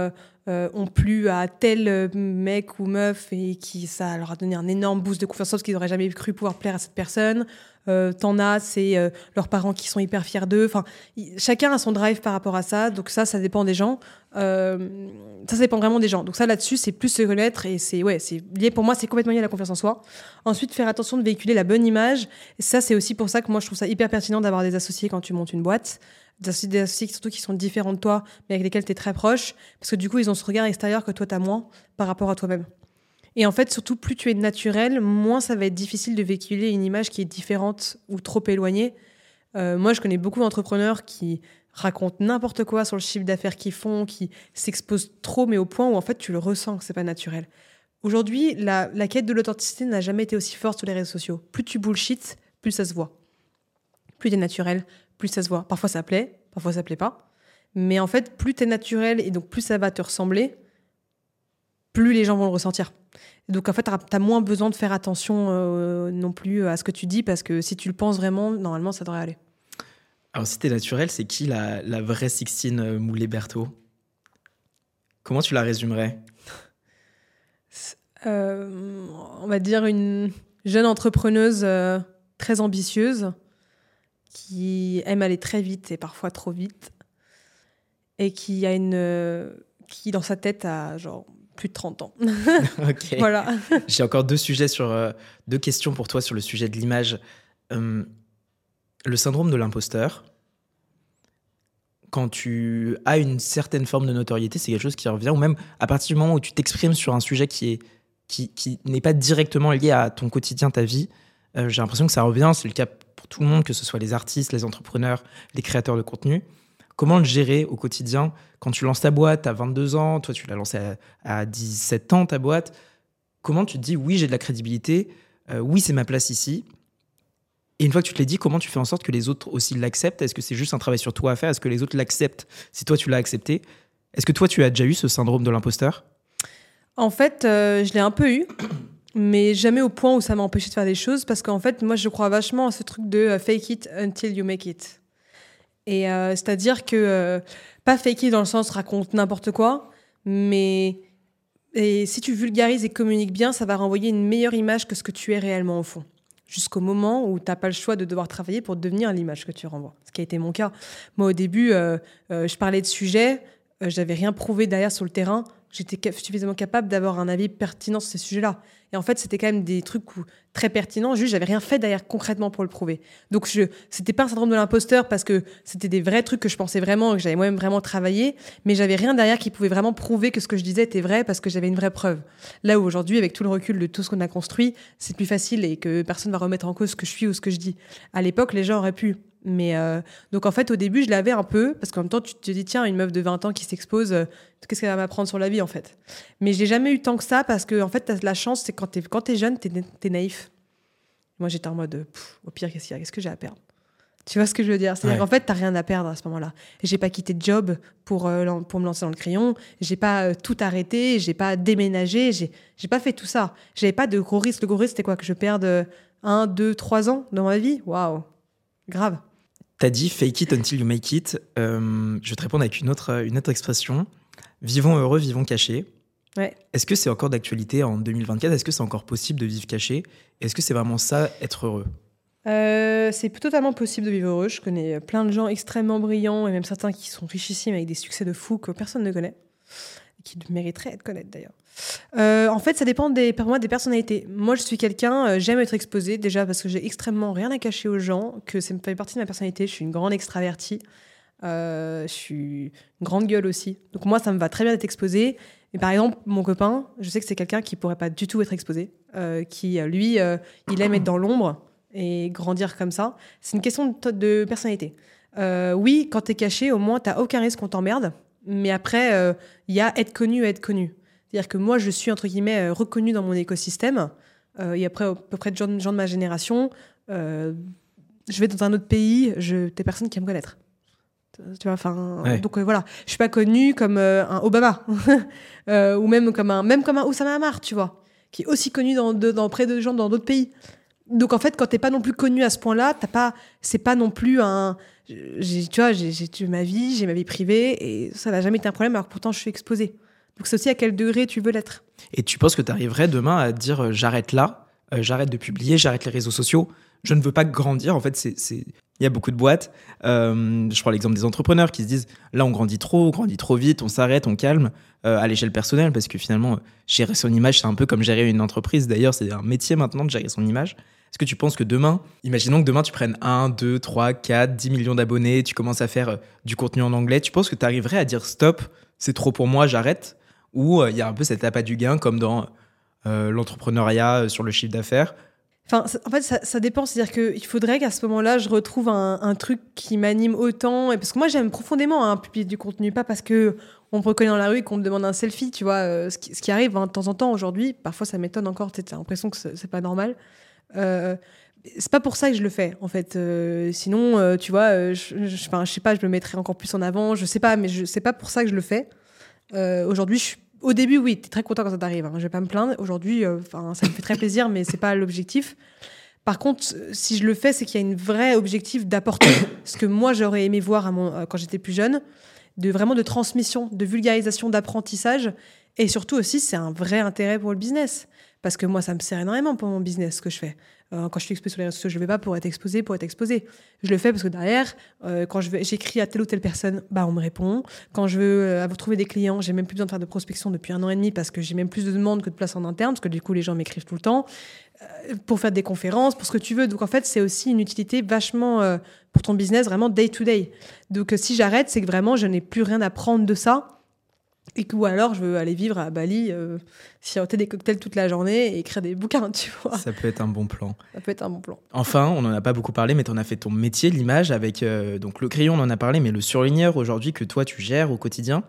ont plu à tel mec ou meuf et qui ça leur a donné un énorme boost de confiance parce qu'ils n'auraient jamais cru pouvoir plaire à cette personne. Euh, t'en as, c'est euh, leurs parents qui sont hyper fiers d'eux. Enfin, chacun a son drive par rapport à ça. Donc ça, ça dépend des gens. Euh, ça, ça dépend vraiment des gens. Donc ça, là-dessus, c'est plus se connaître et c'est ouais, c'est lié. Pour moi, c'est complètement lié à la confiance en soi. Ensuite, faire attention de véhiculer la bonne image. Et ça, c'est aussi pour ça que moi, je trouve ça hyper pertinent d'avoir des associés quand tu montes une boîte. Des associés, des associés surtout qui sont différents de toi, mais avec lesquels tu es très proche. Parce que du coup, ils ont ce regard extérieur que toi, tu as moins par rapport à toi-même. Et en fait, surtout, plus tu es naturel, moins ça va être difficile de véhiculer une image qui est différente ou trop éloignée. Euh, moi, je connais beaucoup d'entrepreneurs qui racontent n'importe quoi sur le chiffre d'affaires qu'ils font, qui s'exposent trop, mais au point où en fait, tu le ressens que c'est pas naturel. Aujourd'hui, la, quête de l'authenticité n'a jamais été aussi forte sur les réseaux sociaux. Plus tu bullshit, plus ça se voit. Plus tu es naturel, plus ça se voit. Parfois ça plaît, parfois ça plaît pas. Mais en fait, plus tu es naturel et donc plus ça va te ressembler, plus les gens vont le ressentir. Donc en fait, tu as moins besoin de faire attention euh, non plus à ce que tu dis parce que si tu le penses vraiment, normalement ça devrait aller. Alors, si t'es naturel, c'est qui la, la vraie Sixtine euh, Moulet-Berthaud Comment tu la résumerais? Euh, on va dire une jeune entrepreneuse euh, très ambitieuse qui aime aller très vite et parfois trop vite et qui a une euh, qui dans sa tête a genre plus de 30 ans. Ok. voilà. J'ai encore deux sujets sur euh, deux questions pour toi sur le sujet de l'image. Euh, le syndrome de l'imposteur. Quand tu as une certaine forme de notoriété, c'est quelque chose qui revient, ou même à partir du moment où tu t'exprimes sur un sujet qui est qui, qui n'est pas directement lié à ton quotidien, ta vie, euh, j'ai l'impression que ça revient. C'est le cas pour tout le monde, que ce soit les artistes, les entrepreneurs, les créateurs de contenu. Comment le gérer au quotidien quand tu lances ta boîte à 22 ans, toi tu l'as lancée à, à 17 ans ta boîte, comment tu te dis oui j'ai de la crédibilité, euh, oui c'est ma place ici, et une fois que tu te l'as dit, comment tu fais en sorte que les autres aussi l'acceptent? Est-ce que c'est juste un travail sur toi à faire? Est-ce que les autres l'acceptent? Si toi tu l'as accepté Est-ce que toi tu as déjà eu ce syndrome de l'imposteur? En fait, euh, je l'ai un peu eu, mais jamais au point où ça m'a empêché de faire des choses parce qu'en fait, moi, je crois vachement à ce truc de euh, fake it until you make it. Et euh, c'est-à-dire que, euh, pas fake it dans le sens raconte n'importe quoi, mais et si tu vulgarises et communiques bien, ça va renvoyer une meilleure image que ce que tu es réellement au fond. Jusqu'au moment où tu n'as pas le choix de devoir travailler pour devenir l'image que tu renvoies. Ce qui a été mon cas. Moi, au début, euh, je parlais de sujets j'avais rien prouvé derrière sur le terrain, j'étais suffisamment capable d'avoir un avis pertinent sur ces sujets-là. Et en fait, c'était quand même des trucs très pertinents, juste j'avais rien fait derrière concrètement pour le prouver. Donc, je, c'était pas un syndrome de l'imposteur parce que c'était des vrais trucs que je pensais vraiment, que j'avais moi-même vraiment travaillé, mais j'avais rien derrière qui pouvait vraiment prouver que ce que je disais était vrai parce que j'avais une vraie preuve. Là où aujourd'hui, avec tout le recul de tout ce qu'on a construit, c'est plus facile et que personne va remettre en cause ce que je suis ou ce que je dis. À l'époque, les gens auraient pu. Mais euh, donc en fait, au début, je l'avais un peu, parce qu'en même temps, tu te dis, tiens, une meuf de 20 ans qui s'expose, euh, qu'est-ce qu'elle va m'apprendre sur la vie en fait? Mais je n'ai jamais eu tant que ça, parce que en fait, as la chance, c'est quand tu es, quand es jeune, tu es, naïf. Moi, j'étais en mode, au pire, qu'est-ce qu'il y a Qu'est-ce que j'ai à perdre? Tu vois ce que je veux dire? C'est-à-dire qu'en fait, tu rien à perdre à ce moment-là. J'ai pas quitté de job pour, euh, pour me lancer dans le crayon, j'ai pas tout arrêté, j'ai pas déménagé, j'ai pas fait tout ça. J'avais pas de gros risque. Le gros risque, c'était quoi? Que je perde un, deux, trois ans dans ma vie? Waouh Grave. T'as dit fake it until you make it. Euh, je vais te répondre avec une autre, une autre expression. Vivons heureux, vivons cachés. Ouais. Est-ce que c'est encore d'actualité en 2024 Est-ce que c'est encore possible de vivre caché? Est-ce que c'est vraiment ça, être heureux? Euh, c'est totalement possible de vivre heureux. Je connais plein de gens extrêmement brillants et même certains qui sont richissimes avec des succès de fou que personne ne connaît, qui mériteraient d'être connus d'ailleurs. Euh, en fait, ça dépend des, pour moi, des personnalités. Moi, je suis quelqu'un, euh, j'aime être exposée, déjà parce que j'ai extrêmement rien à cacher aux gens, que ça fait partie de ma personnalité. Je suis une grande extravertie. Euh, je suis une grande gueule aussi. Donc, moi, ça me va très bien d'être exposée. Et par exemple, mon copain, je sais que c'est quelqu'un qui pourrait pas du tout être exposé, qui, lui, il aime être dans l'ombre et grandir comme ça. C'est une question de, personnalité. oui, quand tu es caché, au moins, tu aucun risque qu'on t'emmerde. Mais après, il y a être connu et être connu. C'est-à-dire que moi, je suis, entre guillemets, euh, reconnue dans mon écosystème. Euh, et après, à peu près de gens, de ma génération, euh, je vais dans un autre pays, je, des personnes qui me connaître. Tu vois, enfin, donc voilà, je suis pas connue comme un Obama ou même comme un, même comme un Oussama Hamar, tu vois, qui est aussi connu dans, dans près de gens dans d'autres pays. Donc en fait, quand t'es pas non plus connu à ce point-là, t'as pas, c'est pas non plus un, tu vois, j'ai ma vie, j'ai ma vie privée et ça n'a jamais été un problème. Alors que pourtant, je suis exposée. Donc c'est aussi à quel degré tu veux l'être. Et tu penses que tu arriverais demain à dire euh, j'arrête là, euh, j'arrête de publier, j'arrête les réseaux sociaux, je ne veux pas grandir. En fait, c'est il y a beaucoup de boîtes. Euh, je prends l'exemple des entrepreneurs qui se disent là, on grandit trop, on grandit trop vite, on s'arrête, on calme à l'échelle personnelle parce que finalement, gérer son image, c'est un peu comme gérer une entreprise. D'ailleurs, c'est un métier maintenant de gérer son image. Est-ce que tu penses que demain, imaginons que demain tu prennes 1, 2, 3, 4, 10 millions d'abonnés, tu commences à faire du contenu en anglais, tu penses que tu arriverais à dire stop, c'est trop pour moi, j'arrête? Où euh, il y a un peu cette appât du gain comme dans euh, l'entrepreneuriat euh, sur le chiffre d'affaires? Enfin, en fait, ça, dépend. C'est-à-dire qu'il faudrait qu'à ce moment-là, je retrouve un, truc qui m'anime autant. Et parce que moi, j'aime profondément hein, publier du contenu, pas parce que on me reconnaît dans la rue et qu'on me demande un selfie, tu vois. ce, qui, arrive hein, de temps en temps aujourd'hui. Parfois, ça m'étonne encore. Tu as l'impression que c'est pas normal. Euh, c'est pas pour ça que je le fais, en fait. sinon, tu vois, je, je, sais pas, je me mettrais encore plus en avant. Je sais pas, mais sais pas pour ça que je le fais. aujourd'hui, au début, oui, tu es très content quand ça t'arrive. Hein. Je vais pas me plaindre. Aujourd'hui, euh, enfin, ça me fait très plaisir, mais c'est pas l'objectif. Par contre, si je le fais, c'est qu'il y a un vrai objectif d'apporter ce que moi j'aurais aimé voir euh, quand j'étais plus jeune, de vraiment de transmission, de vulgarisation, d'apprentissage, et surtout aussi c'est un vrai intérêt pour le business, parce que moi ça me sert énormément pour mon business ce que je fais. Euh, quand je suis exposée sur les réseaux sociaux, je ne vais pas pour être exposée, pour être exposée. Je le fais parce que derrière, euh, quand j'écris à telle ou telle personne, bah, on me répond. Quand je veux euh, trouver des clients, j'ai même plus besoin de faire de prospection depuis un an et demi parce que j'ai même plus de demandes que de place en interne, parce que du coup, les gens m'écrivent tout le temps. Pour faire des conférences, pour ce que tu veux. Donc en fait, c'est aussi une utilité vachement pour ton business, vraiment day to day. Donc si j'arrête, c'est que vraiment, je n'ai plus rien à prendre de ça et ou alors je veux aller vivre à Bali, euh, siroter des cocktails toute la journée et écrire des bouquins, tu vois. Ça peut être un bon plan. Ça peut être un bon plan. Enfin, on n'en a pas beaucoup parlé, mais tu en as fait ton métier, l'image, avec euh, donc le crayon, on en a parlé, mais le surligneur aujourd'hui que toi tu gères au quotidien.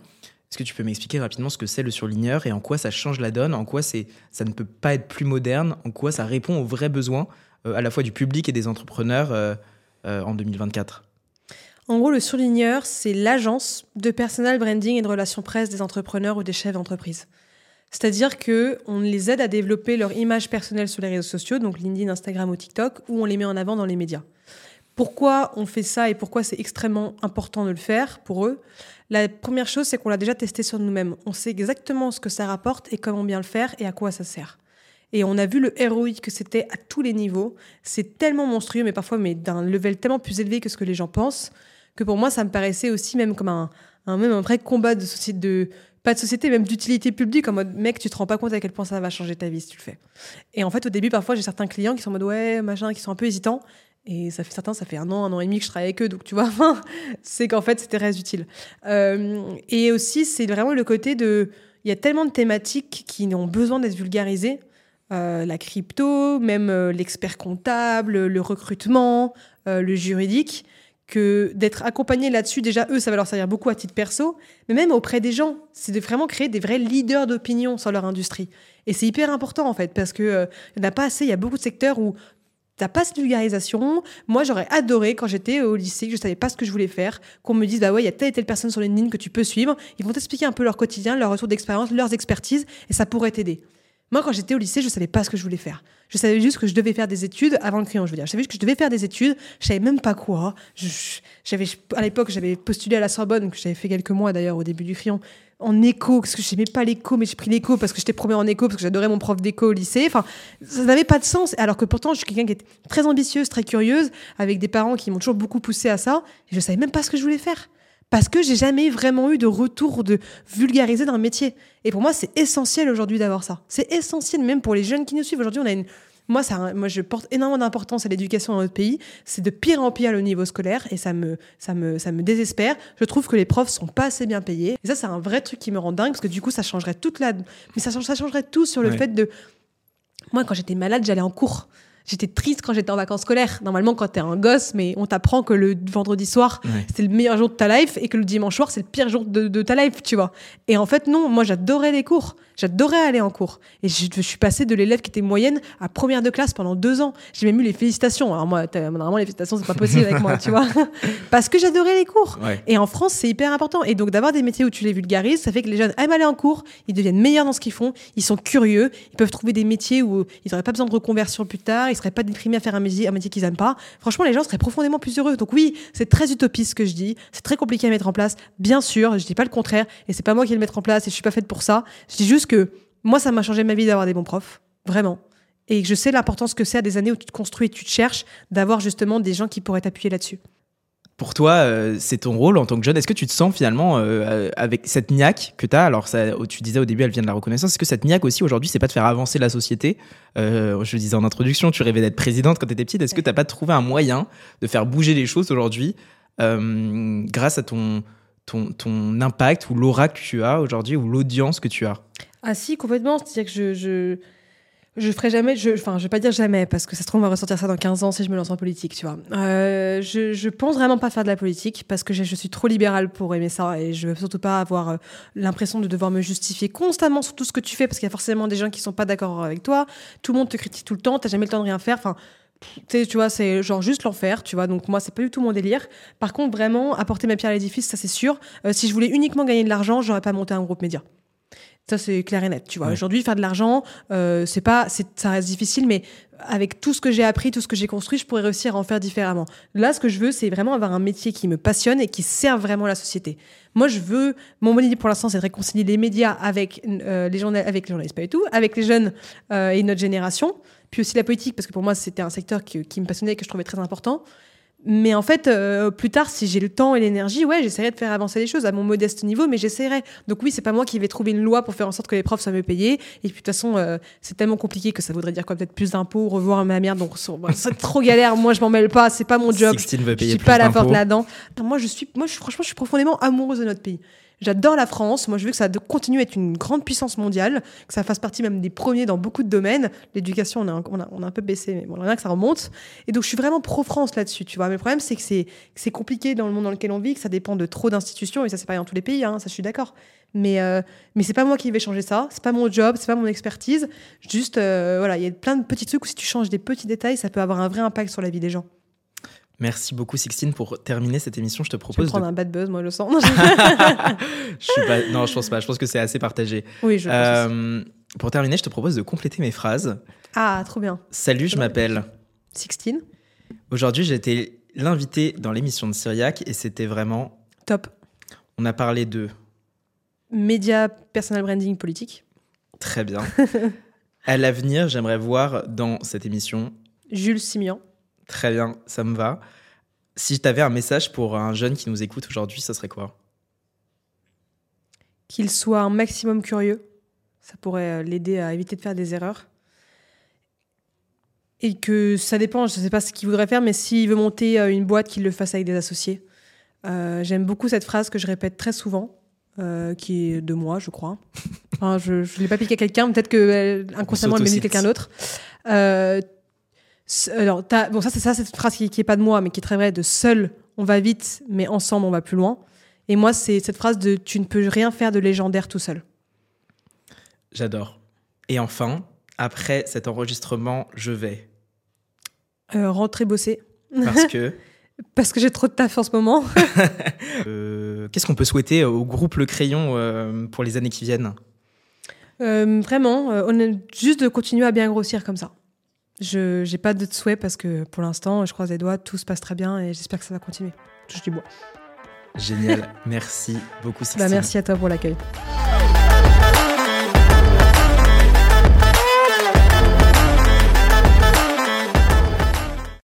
Est-ce que tu peux m'expliquer rapidement ce que c'est le surligneur et en quoi ça change la donne, en quoi c'est, ça ne peut pas être plus moderne, en quoi ça répond aux vrais besoins euh, à la fois du public et des entrepreneurs euh, en 2024 en gros, le surligneur, c'est l'agence de personal branding et de relations presse des entrepreneurs ou des chefs d'entreprise. C'est-à-dire que on les aide à développer leur image personnelle sur les réseaux sociaux, donc LinkedIn, Instagram ou TikTok, ou on les met en avant dans les médias. Pourquoi on fait ça et pourquoi c'est extrêmement important de le faire pour eux? La première chose, c'est qu'on l'a déjà testé sur nous-mêmes. On sait exactement ce que ça rapporte et comment bien le faire et à quoi ça sert. Et on a vu le ROI que c'était à tous les niveaux. C'est tellement monstrueux, mais parfois mais d'un level tellement plus élevé que ce que les gens pensent que pour moi, ça me paraissait aussi même comme un, un même un vrai combat de société, de, pas de société, même d'utilité publique, en mode mec, tu te rends pas compte à quel point ça va changer ta vie si tu le fais. Et en fait, au début, parfois, j'ai certains clients qui sont en mode ouais, machin, qui sont un peu hésitants. Et ça fait certains, ça fait un an, un an et demi que je travaille avec eux, donc tu vois, c'est qu'en fait, c'était très utile. Euh, et aussi, c'est vraiment le côté de. Il y a tellement de thématiques qui ont besoin d'être vulgarisées. Euh, la crypto, même euh, l'expert comptable, le recrutement, le juridique, que d'être accompagné là-dessus, déjà, eux, ça va leur servir beaucoup à titre perso, mais même auprès des gens. C'est de vraiment créer des vrais leaders d'opinion sur leur industrie. Et c'est hyper important, en fait, parce qu'il n'y en a pas assez. Il y a beaucoup de secteurs où t'as pas cette vulgarisation. Moi, j'aurais adoré quand j'étais au lycée, que je savais pas ce que je voulais faire, qu'on me dise bah ouais, il y a telle et telle personne sur LinkedIn que tu peux suivre. Ils vont t'expliquer un peu leur quotidien, leur retour d'expérience, leurs expertises, et ça pourrait t'aider. Moi, quand j'étais au lycée, je savais pas ce que je voulais faire. Je savais juste que je devais faire des études avant le crayon, je veux dire. Je savais juste que je devais faire des études. Je savais même pas quoi. j'avais, à l'époque, j'avais postulé à la Sorbonne, que j'avais fait quelques mois d'ailleurs au début du crayon, en éco, parce que je n'aimais pas l'éco, mais j'ai pris l'éco parce que j'étais première en éco, parce que j'adorais mon prof d'éco au lycée. Enfin, ça n'avait pas de sens. Alors que pourtant, je suis quelqu'un qui était très ambitieuse, très curieuse, avec des parents qui m'ont toujours beaucoup poussé à ça. Et je savais même pas ce que je voulais faire parce que j'ai jamais vraiment eu de retour de vulgariser dans le métier. Et pour moi, c'est essentiel aujourd'hui d'avoir ça. C'est essentiel même pour les jeunes qui nous suivent. Aujourd'hui, on a une moi, ça, moi, je porte énormément d'importance à l'éducation dans notre pays. C'est de pire en pire au niveau scolaire et ça me, ça me, ça me désespère. Je trouve que les profs sont pas assez bien payés. Et ça, c'est un vrai truc qui me rend dingue parce que du coup, ça changerait toute la, mais ça, ça changerait tout sur le fait de, moi, quand j'étais malade, j'allais en cours. J'étais triste quand j'étais en vacances scolaires. Normalement, quand t'es un gosse, mais on t'apprend que le vendredi soir, c'est le meilleur jour de ta life et que le dimanche soir, c'est le pire jour de, de, ta life, tu vois. Et en fait, non, moi, j'adorais les cours. J'adorais aller en cours. Et je, je suis passée de l'élève qui était moyenne à première de classe pendant deux ans. J'ai même eu les félicitations. Alors moi, normalement, les félicitations, c'est pas possible avec moi, tu vois. Parce que j'adorais les cours. Et en France, c'est hyper important. Et donc, d'avoir des métiers où tu les vulgarises, ça fait que les jeunes aiment aller en cours, ils deviennent meilleurs dans ce qu'ils font, ils sont curieux, ils peuvent trouver des métiers où ils n'auraient pas besoin de reconversion plus tard, ils seraient pas déprimés à faire un métier, un métier qu'ils aiment pas. Franchement, les gens seraient profondément plus heureux. Donc oui, c'est très utopiste ce que je dis. C'est très compliqué à mettre en place. Bien sûr, je dis pas le contraire. Et c'est pas moi qui vais le mettre en place et je suis pas faite pour ça. Je dis juste que moi, ça m'a changé ma vie d'avoir des bons profs, vraiment. Et je sais l'importance que c'est à des années où tu te construis et tu te cherches, d'avoir justement des gens qui pourraient t'appuyer là-dessus. Pour toi, euh, c'est ton rôle en tant que jeune. Est-ce que tu te sens finalement euh, avec cette niaque que tu as Alors, ça, tu disais au début, elle vient de la reconnaissance. Est-ce que cette niaque aussi aujourd'hui, c'est pas de faire avancer la société? Euh, Je le disais en introduction, tu rêvais d'être présidente quand tu étais petite. Est-ce que tu n'as pas trouvé un moyen de faire bouger les choses aujourd'hui grâce à ton impact ou l'aura que tu as aujourd'hui ou l'audience que tu as? Ah si, complètement. C'est-à-dire que je, je, je ferai jamais, je, enfin, je vais pas dire jamais, parce que ça se trouve, on va ressortir ça dans 15 ans si je me lance en politique, tu vois. Euh, je, je pense vraiment pas faire de la politique, parce que je, suis trop libérale pour aimer ça, et je veux surtout pas avoir euh, l'impression de devoir me justifier constamment sur tout ce que tu fais, parce qu'il y a forcément des gens qui sont pas d'accord avec toi, tout le monde te critique tout le temps, t'as jamais le temps de rien faire, enfin, tu vois, c'est genre juste l'enfer, tu vois. Donc moi, c'est pas du tout mon délire. Par contre, vraiment, apporter ma pierre à l'édifice, ça c'est sûr. Euh, si je voulais uniquement gagner de l'argent, j'aurais pas monté un groupe média. Ça, c'est clair et net, tu vois. Aujourd'hui, faire de l'argent, euh, c'est pas, ça reste difficile, mais avec tout ce que j'ai appris, tout ce que j'ai construit, je pourrais réussir à en faire différemment. Là, ce que je veux, c'est vraiment avoir un métier qui me passionne et qui sert vraiment la société. Moi, je veux, mon idée pour l'instant, c'est de réconcilier les médias avec euh, les journalistes, avec les journalistes, pas du tout, avec les jeunes euh, et notre génération, puis aussi la politique, parce que pour moi, c'était un secteur qui, qui me passionnait et que je trouvais très important. Mais en fait, euh, plus tard, si j'ai le temps et l'énergie, ouais, j'essaierai de faire avancer les choses à mon modeste niveau, mais j'essaierai. Donc oui, c'est pas moi qui vais trouver une loi pour faire en sorte que les profs soient mieux payés. Et puis de toute façon, euh, c'est tellement compliqué que ça voudrait dire quoi? Peut-être plus d'impôts, revoir ma mère. Donc c'est trop galère. Moi, je m'en mêle pas. C'est pas mon job. Veut payer je suis pas à la porte là-dedans. Moi, je suis, moi, je, franchement, je suis profondément amoureuse de notre pays. J'adore la France. Moi, je veux que ça continue à être une grande puissance mondiale, que ça fasse partie même des premiers dans beaucoup de domaines. L'éducation, on a, un peu baissé, mais bon, on a que ça remonte. Et donc, je suis vraiment pro-France là-dessus, tu vois. Mais le problème, c'est que c'est compliqué dans le monde dans lequel on vit, que ça dépend de trop d'institutions, et ça, c'est pas dans tous les pays, hein, ça, je suis d'accord. Mais, euh, mais c'est pas moi qui vais changer ça, c'est pas mon job, c'est pas mon expertise. Juste, euh, voilà, il y a plein de petits trucs où si tu changes des petits détails, ça peut avoir un vrai impact sur la vie des gens. Merci beaucoup Sixtine pour terminer cette émission. Je te propose de prendre un bad buzz, moi je le sens. je suis pas... Non, je pense pas. Je pense que c'est assez partagé. Oui, je euh, Pour terminer, je te propose de compléter mes phrases. Ah, trop bien. Salut, je m'appelle Sixtine. Aujourd'hui, j'ai été l'invité dans l'émission de Syriac et c'était vraiment top. On a parlé de médias, personal branding, politique. Très bien. à l'avenir, j'aimerais voir dans cette émission Jules Simian. Très bien, ça me va. Si tu avais un message pour un jeune qui nous écoute aujourd'hui, ça serait quoi? Qu'il soit un maximum curieux. Ça pourrait euh, l'aider à éviter de faire des erreurs. Et que ça dépend, je ne sais pas ce qu'il voudrait faire, mais s'il veut monter euh, une boîte, qu'il le fasse avec des associés. Euh, J'aime beaucoup cette phrase que je répète très souvent, euh, qui est de moi, je crois. Enfin, je ne l'ai pas piqué à quelqu'un, peut-être que euh, inconsciemment, elle s'autocite. quelqu'un d'autre. Alors, bon, ça, c'est ça, cette phrase qui, qui est pas de moi, mais qui est très vraie, de seul, on va vite, mais ensemble, on va plus loin. Et moi, c'est cette phrase de tu ne peux rien faire de légendaire tout seul. J'adore. Et enfin, après cet enregistrement, je vais. Euh, rentrer bosser. Parce que? Parce que j'ai trop de taf en ce moment. euh, Qu'est-ce qu'on peut souhaiter au groupe Le Crayon euh, pour les années qui viennent? Vraiment, on est juste de continuer à bien grossir comme ça. Je j'ai pas de souhait parce que pour l'instant, je croise les doigts, tout se passe très bien et j'espère que ça va continuer. Touche du bois. Génial. merci beaucoup, Sixtine. Bah, merci à toi pour l'accueil.